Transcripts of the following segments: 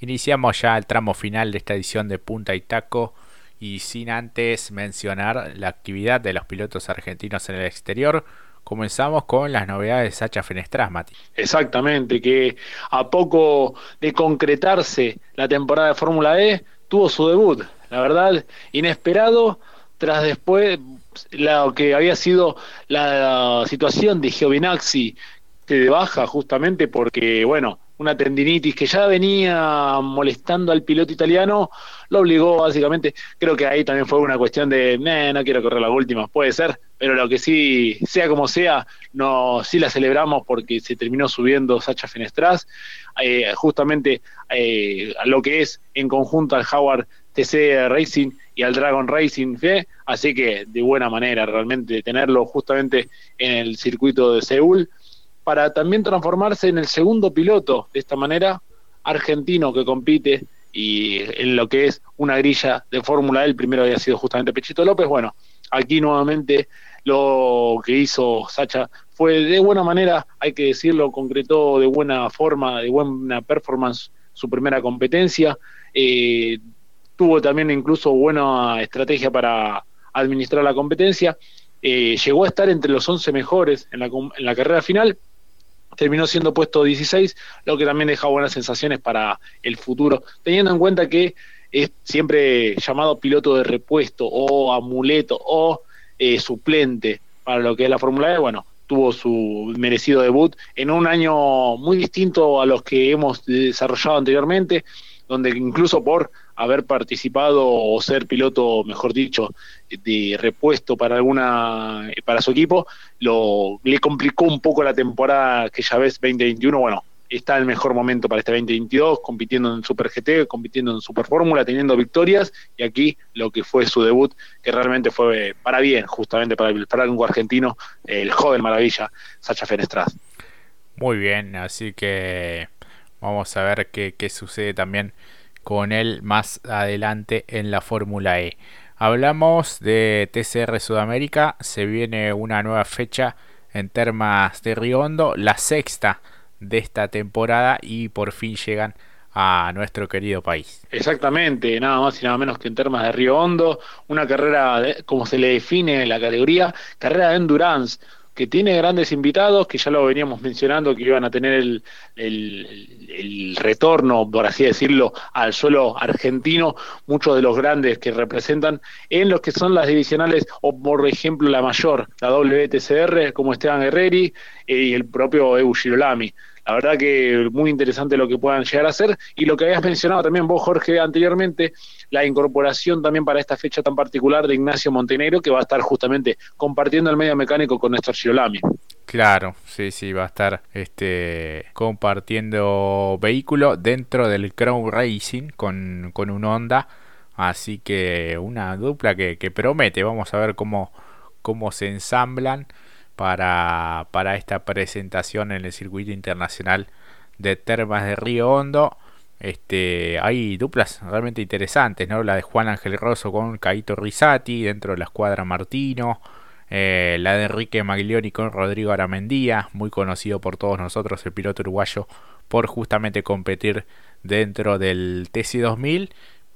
Iniciamos ya el tramo final de esta edición de Punta y Taco y sin antes mencionar la actividad de los pilotos argentinos en el exterior. Comenzamos con las novedades de Sacha Fenestras, Mati. Exactamente, que a poco de concretarse la temporada de Fórmula E, tuvo su debut. La verdad, inesperado, tras después lo que había sido la situación de Giovinazzi de baja justamente porque, bueno, una tendinitis que ya venía molestando al piloto italiano, lo obligó básicamente, creo que ahí también fue una cuestión de, no quiero correr las últimas, puede ser, pero lo que sí, sea como sea, no, sí la celebramos porque se terminó subiendo Sacha Fenestras, eh, justamente eh, a lo que es en conjunto al Howard TC Racing y al Dragon Racing Fe, así que de buena manera realmente tenerlo justamente en el circuito de Seúl para también transformarse en el segundo piloto de esta manera argentino que compite y en lo que es una grilla de Fórmula E, el primero había sido justamente Pechito López, bueno, aquí nuevamente lo que hizo Sacha fue de buena manera, hay que decirlo, concretó de buena forma, de buena performance su primera competencia, eh, tuvo también incluso buena estrategia para administrar la competencia, eh, llegó a estar entre los 11 mejores en la, en la carrera final, terminó siendo puesto 16, lo que también deja buenas sensaciones para el futuro, teniendo en cuenta que es siempre llamado piloto de repuesto o amuleto o eh, suplente para lo que es la Fórmula E, bueno, tuvo su merecido debut en un año muy distinto a los que hemos desarrollado anteriormente, donde incluso por haber participado o ser piloto, mejor dicho, de repuesto para alguna para su equipo, lo le complicó un poco la temporada que ya ves 2021, bueno, está el mejor momento para este 2022, compitiendo en Super GT, compitiendo en Super Fórmula, teniendo victorias, y aquí lo que fue su debut, que realmente fue para bien, justamente para el franco argentino, el joven maravilla, Sacha Fenestras. Muy bien, así que vamos a ver qué, qué sucede también con él más adelante en la Fórmula E. Hablamos de TCR Sudamérica, se viene una nueva fecha en Termas de Riondo, la sexta de esta temporada y por fin llegan a nuestro querido país. Exactamente, nada más y nada menos que en Termas de Río Hondo, una carrera, como se le define en la categoría, carrera de endurance, que tiene grandes invitados, que ya lo veníamos mencionando, que iban a tener el, el, retorno, por así decirlo, al suelo argentino, muchos de los grandes que representan en los que son las divisionales, o por ejemplo la mayor, la WTCR, como Esteban Guerreri eh, y el propio Ebu Girolami. La verdad que muy interesante lo que puedan llegar a hacer y lo que habías mencionado también vos, Jorge, anteriormente, la incorporación también para esta fecha tan particular de Ignacio Montenegro, que va a estar justamente compartiendo el medio mecánico con Néstor Girolami. Claro, sí, sí, va a estar este, compartiendo vehículo dentro del Crown Racing con, con un Honda. Así que una dupla que, que promete. Vamos a ver cómo, cómo se ensamblan para, para esta presentación en el circuito internacional de Termas de Río Hondo. Este, hay duplas realmente interesantes, ¿no? La de Juan Ángel Rosso con Caito Risati dentro de la escuadra Martino. Eh, la de Enrique Maglioni con Rodrigo Aramendía, muy conocido por todos nosotros, el piloto uruguayo, por justamente competir dentro del TC2000.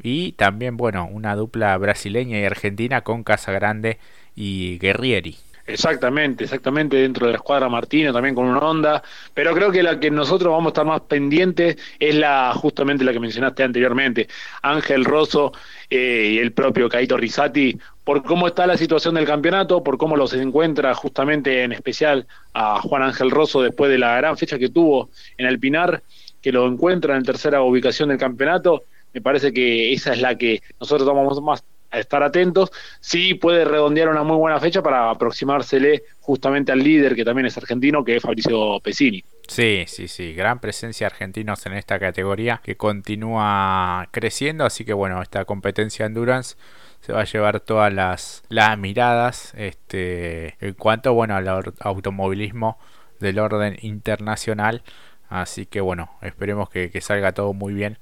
Y también, bueno, una dupla brasileña y argentina con Casagrande y Guerrieri. Exactamente, exactamente, dentro de la escuadra Martino, también con una onda, pero creo que la que nosotros vamos a estar más pendientes es la justamente la que mencionaste anteriormente, Ángel Rosso eh, y el propio Caito Risati, por cómo está la situación del campeonato, por cómo los encuentra justamente en especial a Juan Ángel Rosso después de la gran fecha que tuvo en el Pinar, que lo encuentra en tercera ubicación del campeonato, me parece que esa es la que nosotros tomamos más estar atentos. Sí puede redondear una muy buena fecha para aproximársele justamente al líder, que también es argentino, que es Fabricio Pesini. Sí, sí, sí, gran presencia de argentinos en esta categoría que continúa creciendo, así que bueno, esta competencia Endurance se va a llevar todas las, las miradas este, en cuanto bueno al automovilismo del orden internacional. Así que bueno, esperemos que salga todo muy bien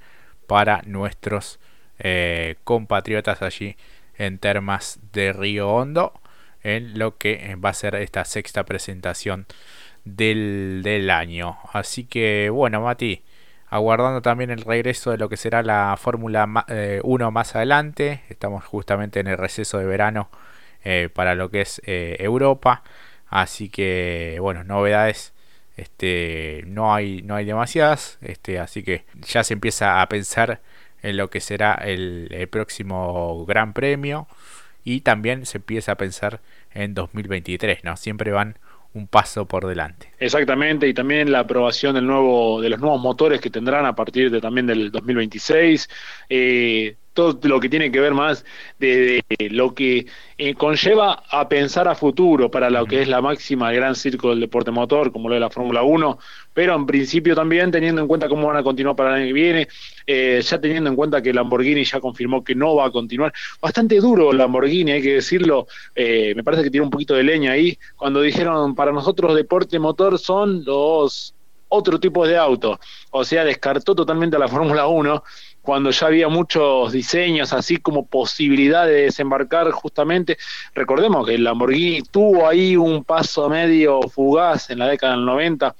para nuestros eh, compatriotas allí en Termas de Río Hondo en lo que va a ser esta sexta presentación del, del año. Así que bueno, Mati, aguardando también el regreso de lo que será la Fórmula 1 eh, más adelante. Estamos justamente en el receso de verano eh, para lo que es Europa. Así que, bueno, novedades este, no, hay, no hay demasiadas. Este, así que ya se empieza a pensar en lo que será el, el próximo Gran Premio. Y también se empieza a pensar en 2023, ¿no? Siempre van un paso por delante. Exactamente, y también la aprobación del nuevo, de los nuevos motores que tendrán a partir de también del 2026. Eh, todo lo que tiene que ver más de, lo que eh, conlleva a pensar a futuro para lo que es la máxima gran circo del deporte motor, como lo de la Fórmula 1, pero en principio también teniendo en cuenta cómo van a continuar para el año que viene, eh, ya teniendo en cuenta que Lamborghini ya confirmó que no va a continuar. Bastante duro Lamborghini, hay que decirlo, eh, me parece que tiene un poquito de leña ahí, cuando dijeron para nosotros deporte motor son los otro tipo de autos, o sea, descartó totalmente a la Fórmula 1 cuando ya había muchos diseños, así como posibilidad de desembarcar justamente. Recordemos que el Lamborghini tuvo ahí un paso medio fugaz en la década del 90.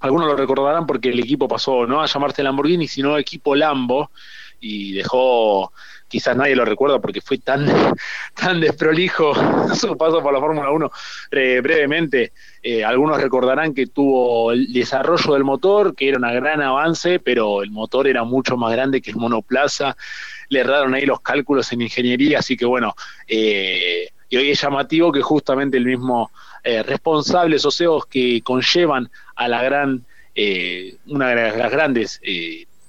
Algunos lo recordarán porque el equipo pasó no a llamarse Lamborghini, sino equipo Lambo y dejó quizás nadie lo recuerda porque fue tan, tan desprolijo su paso por la Fórmula 1 eh, brevemente. Eh, algunos recordarán que tuvo el desarrollo del motor, que era un gran avance, pero el motor era mucho más grande que el monoplaza. Le erraron ahí los cálculos en ingeniería, así que bueno, eh, y hoy es llamativo que justamente el mismo responsable, o CEOs que conllevan a la gran, una de las grandes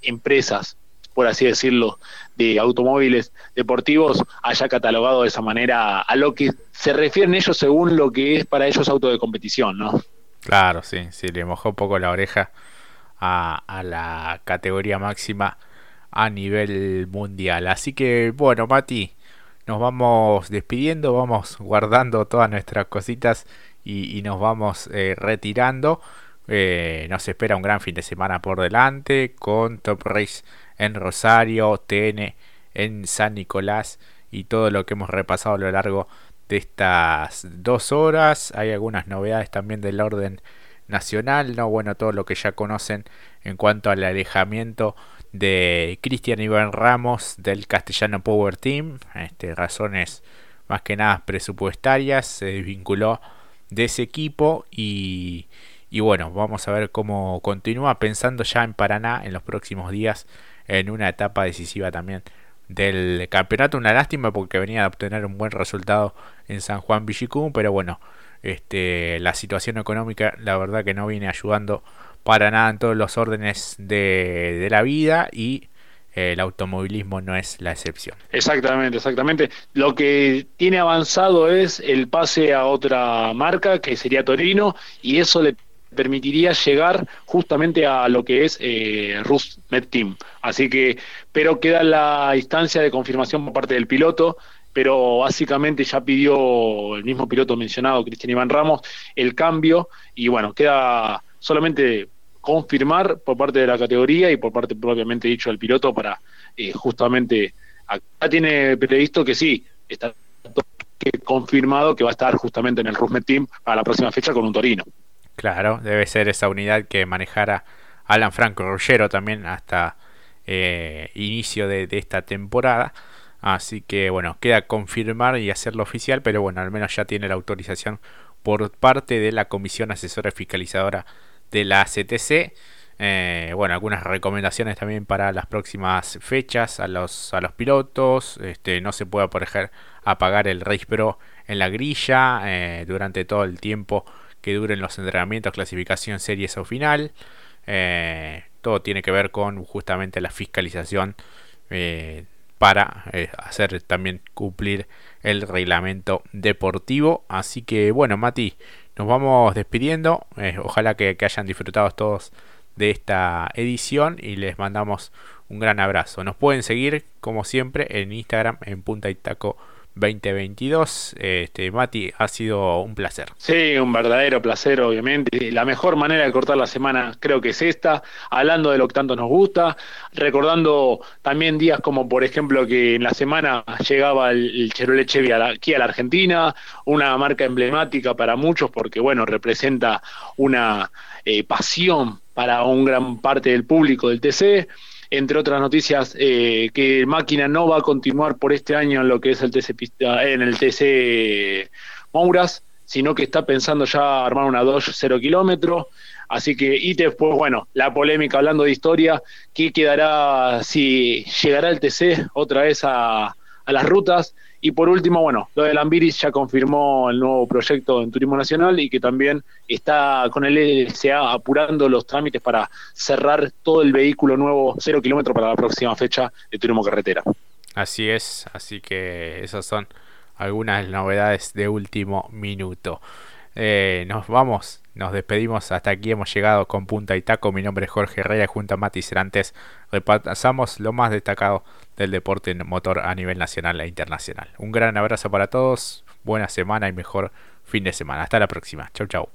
empresas por así decirlo, de automóviles deportivos haya catalogado de esa manera a lo que se refieren ellos según lo que es para ellos auto de competición, ¿no? Claro, sí, sí, le mojó un poco la oreja a la categoría máxima a nivel mundial. Así que, bueno, Mati, nos vamos despidiendo, vamos guardando todas nuestras cositas y, nos vamos eh, retirando. Eh, nos espera un gran fin de semana por delante con Top Race en Rosario, TN en San Nicolás y todo lo que hemos repasado a lo largo de estas dos horas. Hay algunas novedades también del orden nacional, no bueno, todo lo que ya conocen en cuanto al alejamiento de Cristian Iván Ramos del Castellano Power Team, este, razones más que nada presupuestarias, se desvinculó de ese equipo y, y bueno, vamos a ver cómo continúa pensando ya en Paraná en los próximos días en una etapa decisiva también del campeonato. Una lástima porque venía de obtener un buen resultado en San Juan Villicum, pero bueno, este, la situación económica la verdad que no viene ayudando para nada en todos los órdenes de, la vida y eh, el automovilismo no es la excepción. Exactamente, exactamente. Lo que tiene avanzado es el pase a otra marca, que sería Torino, y eso le permitiría llegar justamente a lo que es eh, Rus Med Team. Así que, pero queda la instancia de confirmación por parte del piloto, pero básicamente ya pidió el mismo piloto mencionado, Cristian Iván Ramos, el cambio y bueno, queda solamente confirmar por parte de la categoría y por parte propiamente dicho del piloto para eh, justamente acá tiene previsto que sí, está confirmado que va a estar justamente en el Rusmet Team para la próxima fecha con un Torino. Claro, debe ser esa unidad que manejara Alan Franco Rollero también hasta eh, inicio de, esta temporada. Así que bueno, queda confirmar y hacerlo oficial, pero bueno, al menos ya tiene la autorización por parte de la Comisión Asesora Fiscalizadora de la CTC. Eh, bueno, algunas recomendaciones también para las próximas fechas a los, a los pilotos. Este, no se puede, por ejemplo, apagar el Race Pro en la grilla eh, durante todo el tiempo que duren los entrenamientos, clasificación, series o final. Eh, todo tiene que ver con justamente la fiscalización eh, para hacer también cumplir el reglamento deportivo. Así que bueno, Mati, nos vamos despidiendo. ojalá que, que, hayan disfrutado todos de esta edición y les mandamos un gran abrazo. Nos pueden seguir como siempre en Instagram en punta y taco 2022. Este, Mati, ha sido un placer. Sí, un verdadero placer, obviamente. La mejor manera de cortar la semana creo que es esta, hablando de lo que tanto nos gusta, recordando también días como, por ejemplo, que en la semana llegaba el, Chevrolet Chevy aquí a la Argentina, una marca emblemática para muchos porque, bueno, representa una eh, pasión para un gran parte del público del TC. Entre otras noticias, eh, que Máquina no va a continuar por este año en lo que es el TC, en el TC Mouras, sino que está pensando ya armar una Dodge 0 kilómetro. Así que, y después, bueno, la polémica hablando de historia, ¿qué quedará si llegará el TC otra vez a, a las rutas? Y por último, bueno, lo de Lambiris ya confirmó el nuevo proyecto en Turismo Nacional y que también está con el LSA apurando los trámites para cerrar todo el vehículo nuevo cero kilómetro para la próxima fecha de Turismo Carretera. Así es, así que esas son algunas novedades de último minuto. Eh, nos vamos, nos despedimos. Hasta aquí hemos llegado con Punta y Taco. Mi nombre es Jorge Herrera junto a Mati Cerantes repasamos lo más destacado del deporte motor a nivel nacional e internacional. Un gran abrazo para todos, buena semana y mejor fin de semana. Hasta la próxima. Chau, chau.